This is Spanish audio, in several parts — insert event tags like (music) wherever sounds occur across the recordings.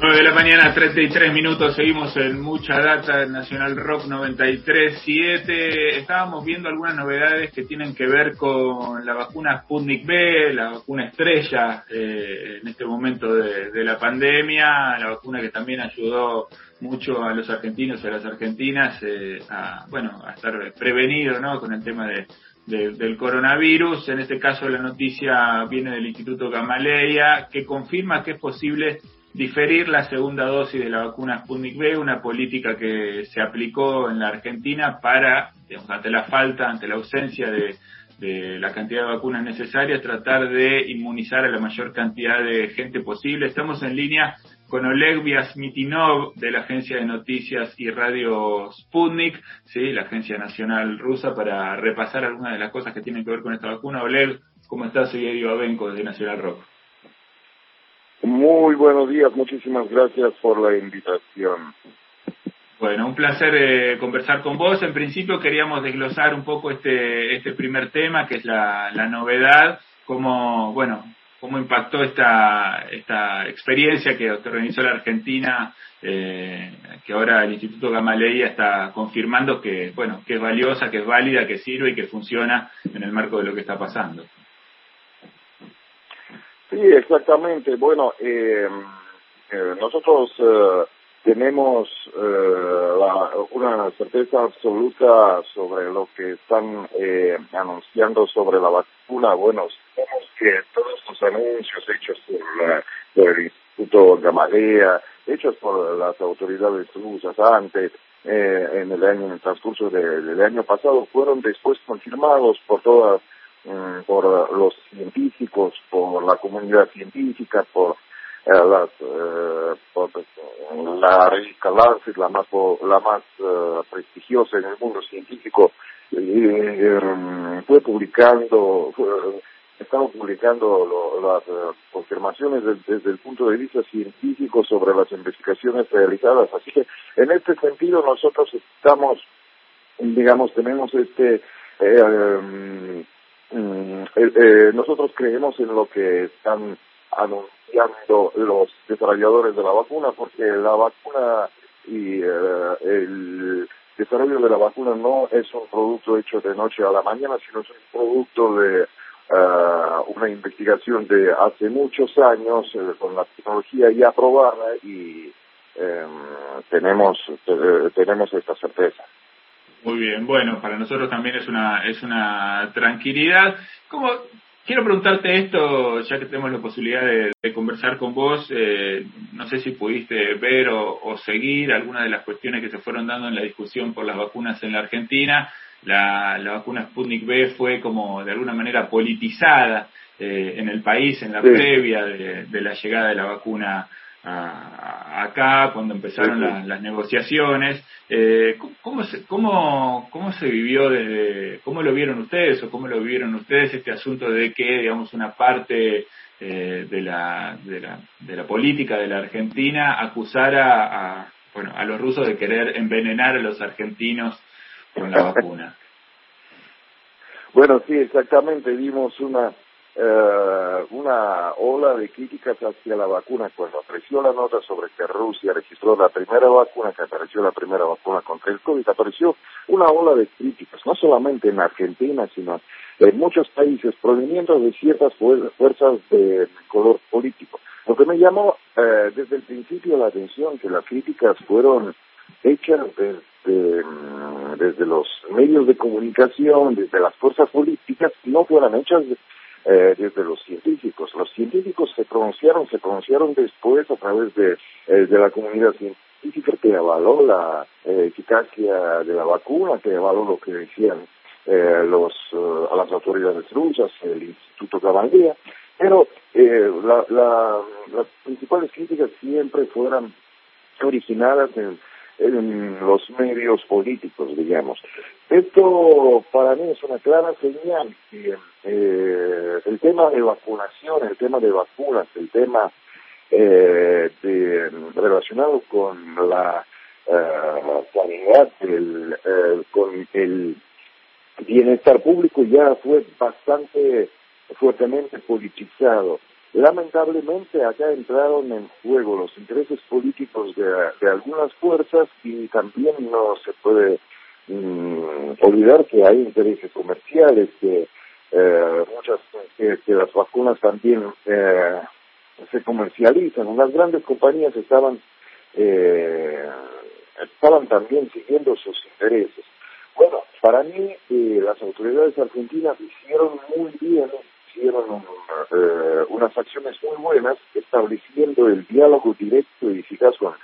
9 de la mañana, 33 minutos, seguimos en Mucha Data Nacional Rock 93.7. Estábamos viendo algunas novedades que tienen que ver con la vacuna Sputnik B, la vacuna estrella eh, en este momento de, la pandemia, la vacuna que también ayudó mucho a los argentinos y a las argentinas eh, a, bueno, a estar prevenidos ¿no? con el tema de, del coronavirus. En este caso la noticia viene del Instituto Gamaleya que confirma que es posible diferir la segunda dosis de la vacuna Sputnik B, una política que se aplicó en la Argentina para, digamos, ante la falta, ante la ausencia de, la cantidad de vacunas necesarias, tratar de inmunizar a la mayor cantidad de gente posible. Estamos en línea con Oleg Vyasmitinov de la agencia de noticias y radio Sputnik, sí, la agencia nacional rusa, para repasar algunas de las cosas que tienen que ver con esta vacuna. Oleg, ¿cómo estás? Soy Eddie Babenco de Nacional Rock. Muy buenos días, muchísimas gracias por la invitación. Bueno, un placer eh, conversar con vos. En principio queríamos desglosar un poco este, este primer tema, que es la, la novedad, cómo, bueno, cómo impactó esta, esta experiencia que, organizó la Argentina, eh, que ahora el Instituto Gamaleya está confirmando que, bueno, que es valiosa, que es válida, que sirve y que funciona en el marco de lo que está pasando. Sí, exactamente. Bueno, eh, eh, nosotros eh, tenemos una certeza absoluta sobre lo que están anunciando sobre la vacuna. Bueno, sabemos que todos los anuncios hechos por, el Instituto Gamaleya, hechos por las autoridades rusas antes, en el año, en el transcurso del año pasado, fueron después confirmados por todas Mm, por los científicos, por la comunidad científica, por eh, las, eh, por la revista Lancet, la más, la más eh, prestigiosa en el mundo científico, fue publicando, estaba publicando las confirmaciones desde el punto de vista científico sobre las investigaciones realizadas. Así que en este sentido nosotros estamos, digamos, tenemos este eh, Mm, eh, eh, nosotros creemos en lo que están anunciando los desarrolladores de la vacuna, porque la vacuna y eh, el desarrollo de la vacuna no es un producto hecho de noche a la mañana, sino es un producto de una investigación de hace muchos años con la tecnología ya aprobada y em, tenemos tenemos esta certeza. Muy bien, bueno, para nosotros también es una, es una tranquilidad. Como, quiero preguntarte esto, ya que tenemos la posibilidad de, conversar con vos, eh, no sé si pudiste ver o, seguir algunas de las cuestiones que se fueron dando en la discusión por las vacunas en la Argentina. La, la vacuna Sputnik B fue como de alguna manera politizada eh, en el país en la previa de, de la llegada de la vacuna acá cuando empezaron las negociaciones. Eh, ¿cómo, se, cómo, ¿Cómo se vivió, desde, cómo lo vieron ustedes o cómo lo vivieron ustedes este asunto de que, digamos, una parte eh, de, la, de, la, de la política de la Argentina acusara a, bueno, a los rusos de querer envenenar a los argentinos con la vacuna? (laughs) Bueno, sí, exactamente. Vimos una eh, una ola de críticas hacia la vacuna cuando apareció la nota sobre que Rusia registró la primera vacuna, que apareció la primera vacuna contra el COVID, apareció una ola de críticas, no solamente en Argentina, sino en muchos países, proveniendo de ciertas fuerzas de color político. Lo que me llamó eh, desde el principio la atención, que las críticas fueron hechas desde, mm, desde los medios de comunicación, desde las fuerzas políticas, no fueran hechas eh, desde los científicos. Los científicos se pronunciaron, se pronunciaron después a través de, eh, de la comunidad científica que avaló la eh, eficacia de la vacuna, que avaló lo que decían eh, los, a las autoridades rusas, el Instituto Gamaleya, pero la, la, las principales críticas siempre fueron originadas en en los medios políticos, digamos. Esto para mí es una clara señal que eh, el tema de vacunación, el tema de vacunas, el tema eh, de, relacionado con la eh, sanidad, el, eh, con el bienestar público ya fue bastante fuertemente politizado. Lamentablemente acá entraron en juego los intereses políticos de, algunas fuerzas y también no se puede mm, olvidar que hay intereses comerciales, que eh, muchas que, las vacunas también eh, se comercializan. Las grandes compañías estaban eh, estaban también siguiendo sus intereses. Bueno, para mí eh, las autoridades argentinas hicieron muy bien, hicieron eh, unas acciones muy buenas estableciendo el diálogo directo y eficaz con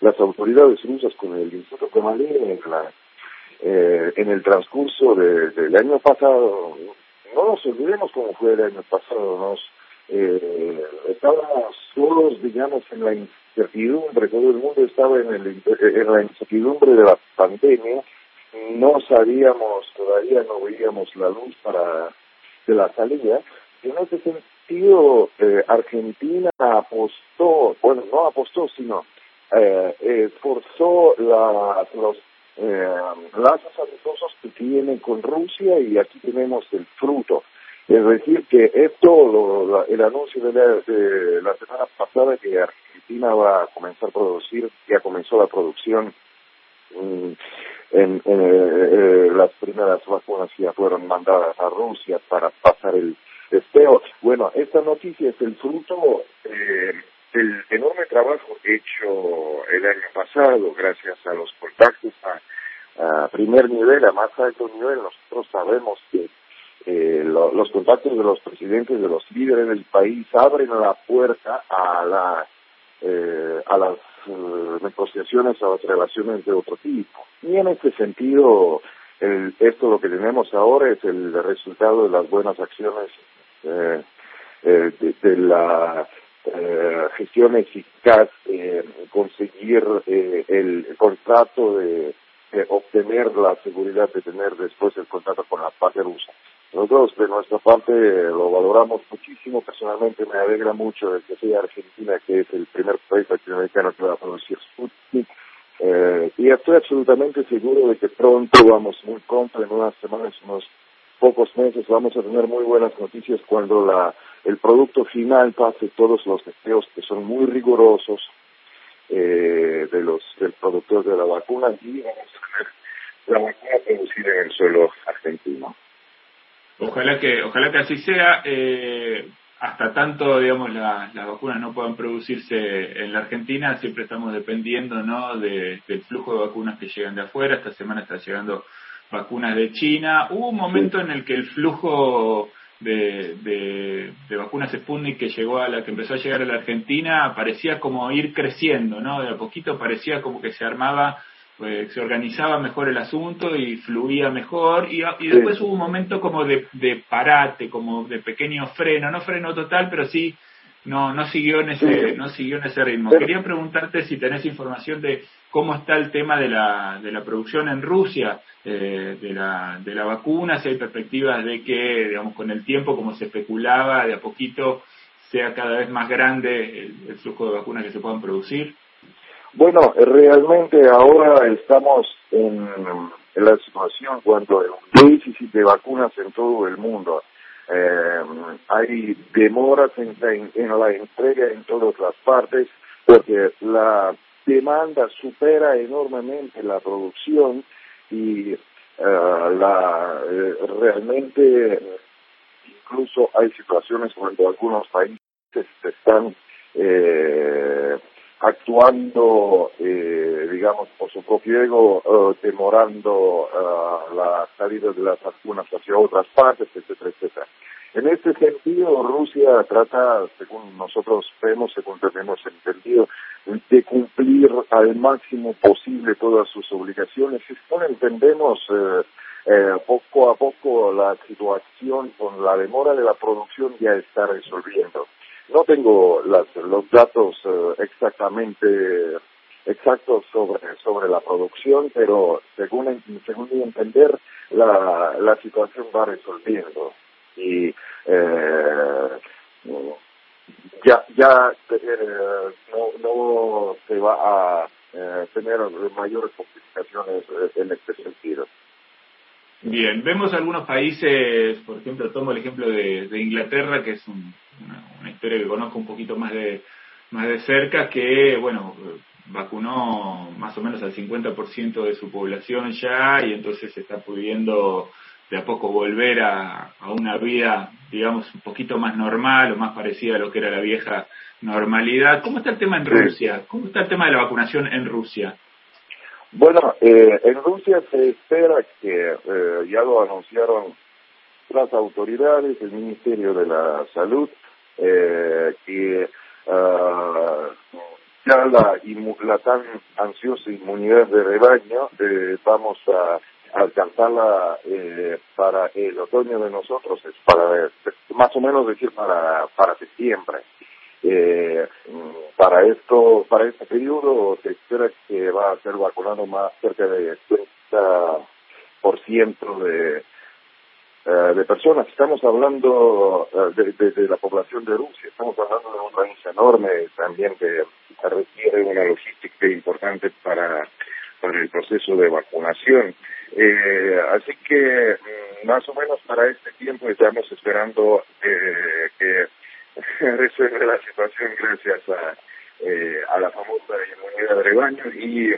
las autoridades rusas, con el Instituto Kemalé en, la, eh, en el transcurso del año pasado. No nos olvidemos cómo fue el año pasado, nos eh, estábamos todos, digamos, en la incertidumbre, todo el mundo estaba en, el, la incertidumbre de la pandemia, no sabíamos, todavía no veíamos la luz para de la salida, y en ese sentido eh, Argentina apostó, bueno, no apostó, sino eh, esforzó la, los eh, lazos amistosos que tiene con Rusia y aquí tenemos el fruto. Es decir, que esto, el anuncio de la, semana pasada que Argentina va a comenzar a producir, ya comenzó la producción mm, en, eh, las primeras vacunas ya fueron mandadas a Rusia para pasar el testeo. Bueno, esta noticia es el fruto eh, del enorme trabajo hecho el año pasado gracias a los contactos a primer nivel, a más alto nivel. Nosotros sabemos que eh, los contactos de los presidentes de los líderes del país abren la puerta a la eh, a las eh, negociaciones a las relaciones de otro tipo y en este sentido el, esto lo que tenemos ahora es el resultado de las buenas acciones eh, eh de, la gestión eficaz conseguir el contrato de obtener la seguridad de tener después el contrato con la parte rusa. Nosotros de nuestra parte lo valoramos muchísimo, personalmente me alegra mucho de que sea Argentina, que es el primer país latinoamericano que va a producir Sputnik, eh, y estoy absolutamente seguro de que pronto vamos, muy pronto, en unas semanas, unos pocos meses, vamos a tener muy buenas noticias cuando la, el producto final pase todos los testeos que son muy rigurosos eh, de los del productor de la vacuna y vamos a tener la vacuna producida en el suelo argentino. Ojalá que, ojalá que así sea. Eh, hasta tanto, digamos, las vacunas no puedan producirse en la Argentina, siempre estamos dependiendo, ¿no? De, del flujo de vacunas que llegan de afuera. Esta semana está llegando vacunas de China. Hubo un momento en el que el flujo de, de, de, vacunas Sputnik que llegó a la que empezó a llegar a la Argentina parecía como ir creciendo, ¿no? De a poquito parecía como que se armaba pues, se organizaba mejor el asunto y fluía mejor y, y después hubo un momento como de, de, parate, como de pequeño freno, no freno total, pero sí no no siguió en ese no siguió en ese ritmo. Quería preguntarte si tenés información de cómo está el tema de la de la producción en Rusia eh, de la de la vacuna, si hay perspectivas de que digamos con el tiempo como se especulaba de a poquito sea cada vez más grande el flujo de vacunas que se puedan producir. Bueno, realmente ahora estamos en, la situación cuando hay un déficit de vacunas en todo el mundo. Eh, hay demoras en, la entrega en todas las partes porque la demanda supera enormemente la producción y eh, la eh, realmente incluso hay situaciones cuando algunos países están eh, actuando, eh, digamos, por su propio ego, eh, demorando eh, la salida de las vacunas hacia otras partes, etcétera, etcétera. En este sentido, Rusia trata, según nosotros vemos, según tenemos entendido, de cumplir al máximo posible todas sus obligaciones. Si no entendemos eh, eh, poco a poco la situación con la demora de la producción ya está resolviendo. No tengo las, los datos eh, exactamente exactos sobre sobre la producción, pero según según mi entender la, la situación va resolviendo y eh, ya ya eh, no no se va a eh, tener mayores complicaciones en este sentido. Bien, vemos algunos países, por ejemplo, tomo el ejemplo de, de Inglaterra, que es un, una, historia que conozco un poquito más de, más de cerca, que, bueno, vacunó más o menos al 50% de su población ya y entonces se está pudiendo de a poco volver a, a, una vida, digamos, un poquito más normal o más parecida a lo que era la vieja normalidad. ¿Cómo está el tema en Rusia? ¿Cómo está el tema de la vacunación en Rusia? Bueno, eh, en Rusia se espera que, eh, ya lo anunciaron las autoridades, el Ministerio de la Salud, eh, que uh, ya la, la tan ansiosa inmunidad de rebaño eh, vamos a alcanzarla eh, para el otoño de nosotros, es para más o menos decir para, para septiembre. Eh, para esto, para este periodo se espera que va a ser vacunado más cerca de 30% de, eh, de personas. Estamos hablando de, de, de, la población de Rusia, estamos hablando de un país enorme también que requiere una logística importante para, para el proceso de vacunación. Eh, así que mm, más o menos para este tiempo estamos esperando eh, que (laughs) resuelve la situación gracias a, eh, a la famosa inmunidad de rebaño y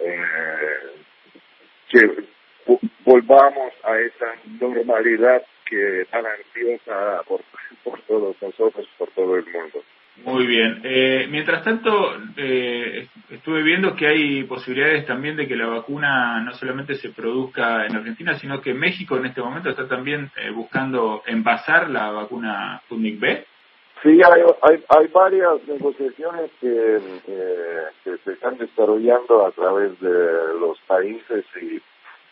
eh, que volvamos a esa normalidad que tan ansiosa por, por todos nosotros, por todo el mundo. Muy bien. Eh, mientras tanto, eh, estuve viendo que hay posibilidades también de que la vacuna no solamente se produzca en Argentina, sino que México en este momento está también eh, buscando envasar la vacuna Sputnik B. Sí, hay, hay, hay varias negociaciones que, que se están desarrollando a través de los países y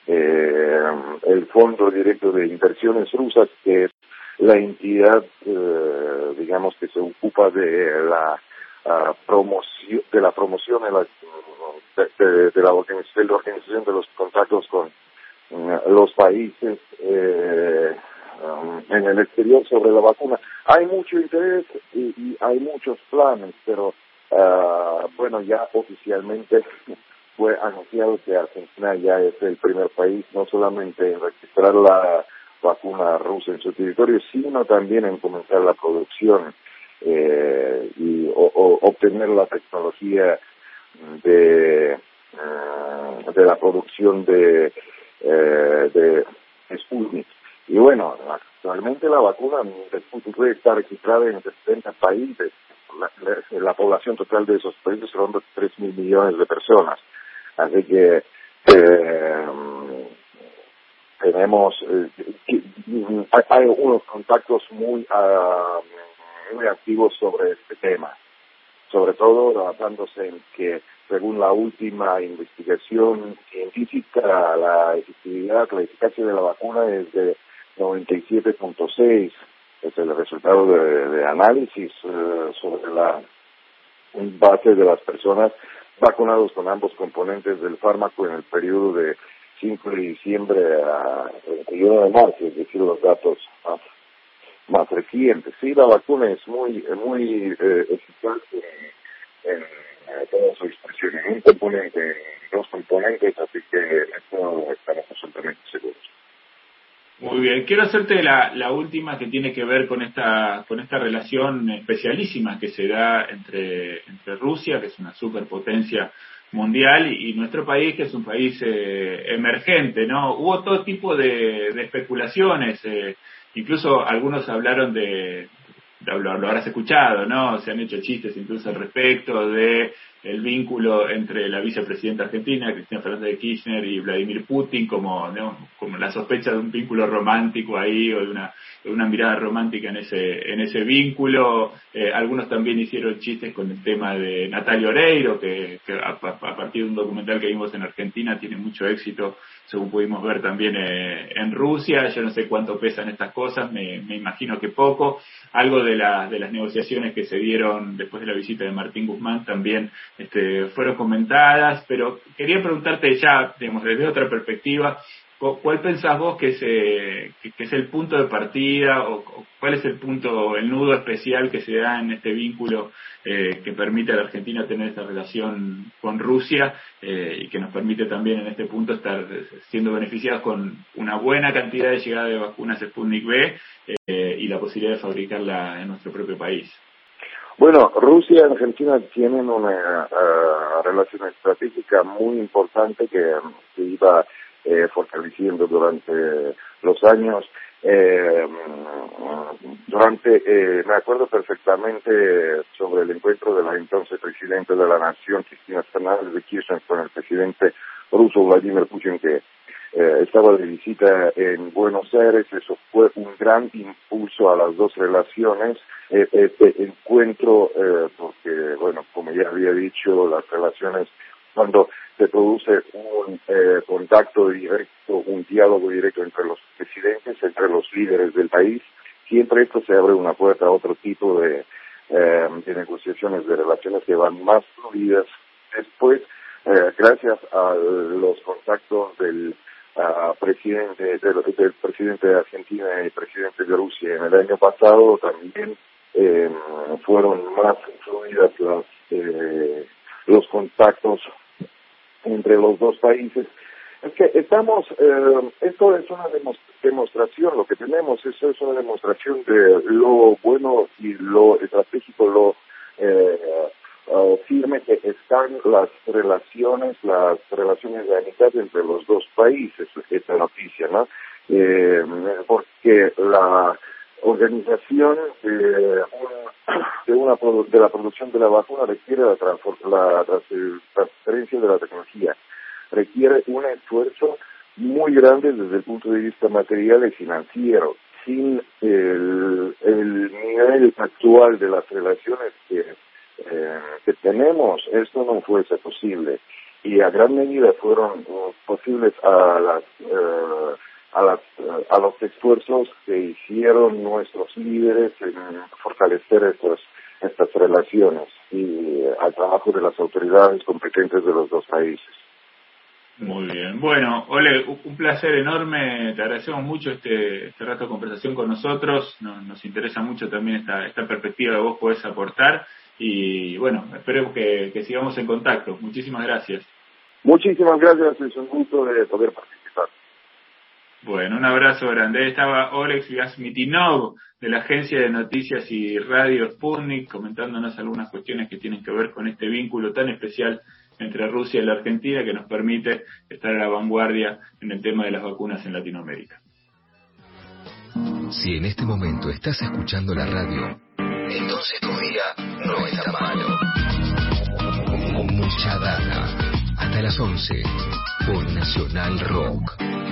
eh, el Fondo Directo de Inversiones Rusas, que es la entidad, eh, digamos, que se ocupa de la promoción, de la promoción de la, de, la, organización, de los contactos con uh, los países eh, um, en el exterior sobre la vacuna. Hay mucho interés y, hay muchos planes, pero uh, bueno, ya oficialmente (laughs) fue anunciado que Argentina ya es el primer país no solamente en registrar la vacuna rusa en su territorio, sino también en comenzar la producción eh, y o, obtener la tecnología de, uh, de la producción de, eh, de Sputnik. Y bueno, actualmente la vacuna de Sputnik está registrada en 70 países. La, la, la población total de esos países son de 3 mil millones de personas. Así que eh, tenemos eh, hay, hay, unos contactos muy uh, muy activos sobre este tema, sobre todo basándose en que según la última investigación científica la efectividad, la eficacia de la vacuna es de 97.6 es el resultado de, análisis uh, sobre la base de las personas vacunados con ambos componentes del fármaco en el periodo de 5 de diciembre a 31 de marzo, es decir, los datos más, más recientes. Sí, la vacuna es muy muy eh, eficaz en, en, en toda su expresión, en un componente, en dos componentes, así que esto estamos absolutamente seguros. Muy bien, quiero hacerte la, la última que tiene que ver con esta con esta relación especialísima que se da entre entre Rusia, que es una superpotencia mundial, y, nuestro país, que es un país eh, emergente, ¿no? Hubo todo tipo de, especulaciones, eh, incluso algunos hablaron de, de lo, lo habrás escuchado, ¿no? Se han hecho chistes incluso al respecto de el vínculo entre la vicepresidenta argentina, Cristina Fernández de Kirchner, y Vladimir Putin, como, ¿no? como la sospecha de un vínculo romántico ahí, o de una, de una mirada romántica en ese, en ese vínculo. Eh, algunos también hicieron chistes con el tema de Natalia Oreiro, que, que a, partir de un documental que vimos en Argentina tiene mucho éxito, según pudimos ver también eh, en Rusia. Yo no sé cuánto pesan estas cosas, me, me imagino que poco. Algo de, la, de las negociaciones que se dieron después de la visita de Martín Guzmán también este, fueron comentadas, pero quería preguntarte ya, digamos, desde otra perspectiva, ¿cuál pensás vos que es, eh, que, es el punto de partida o, cuál es el punto, el nudo especial que se da en este vínculo eh, que permite a la Argentina tener esta relación con Rusia eh, y que nos permite también en este punto estar siendo beneficiados con una buena cantidad de llegada de vacunas Sputnik B eh, y la posibilidad de fabricarla en nuestro propio país. Bueno, Rusia y Argentina tienen una uh, relación estratégica muy importante que se iba eh, fortaleciendo durante los años. Eh, durante, eh, me acuerdo perfectamente sobre el encuentro de la entonces presidente de la Nación, Cristina Fernández de Kirchner, con el presidente ruso Vladimir Putin, que eh, estaba de visita en Buenos Aires, eso fue un gran impulso a las dos relaciones, eh, este encuentro, eh, porque, bueno, como ya había dicho, las relaciones, cuando se produce un eh, contacto directo, un diálogo directo entre los presidentes, entre los líderes del país, siempre esto se abre una puerta a otro tipo de, eh, de negociaciones, de relaciones que van más fluidas. Después, gracias a los contactos del presidente del, presidente de Argentina y presidente de Rusia en el año pasado también eh, fueron más fluidas las, eh, los contactos entre los dos países. Es que estamos, eh, esto es una demostración, lo que tenemos, eso es una demostración de lo bueno y lo estratégico, lo las relaciones, las relaciones de amistad entre los dos países, esta noticia, ¿no? Eh, porque la organización de, de, una, de la producción de la vacuna requiere la, la transferencia de la tecnología, requiere un esfuerzo muy grande desde el punto de vista material y financiero. Sin el, el nivel actual de las relaciones que eh, que tenemos, esto no fuese posible. Y a gran medida fueron uh, posibles a las, uh, a las, uh, a los esfuerzos que hicieron nuestros líderes en fortalecer estos, estas relaciones y al trabajo de las autoridades competentes de los dos países. Muy bien. Bueno, Ole, un placer enorme. Te agradecemos mucho este, este rato de conversación con nosotros. Nos, nos interesa mucho también esta, esta perspectiva que vos podés aportar. Y bueno, esperemos que, que sigamos en contacto. Muchísimas gracias. Muchísimas gracias, es un gusto de poder participar. Bueno, un abrazo grande. Estaba Olex Vyasmitinov de la agencia de noticias y radio Sputnik comentándonos algunas cuestiones que tienen que ver con este vínculo tan especial entre Rusia y la Argentina que nos permite estar a la vanguardia en el tema de las vacunas en Latinoamérica. Si en este momento estás escuchando la radio, entonces tu día malo. Mucha data. Hasta las 11 por Nacional Rock.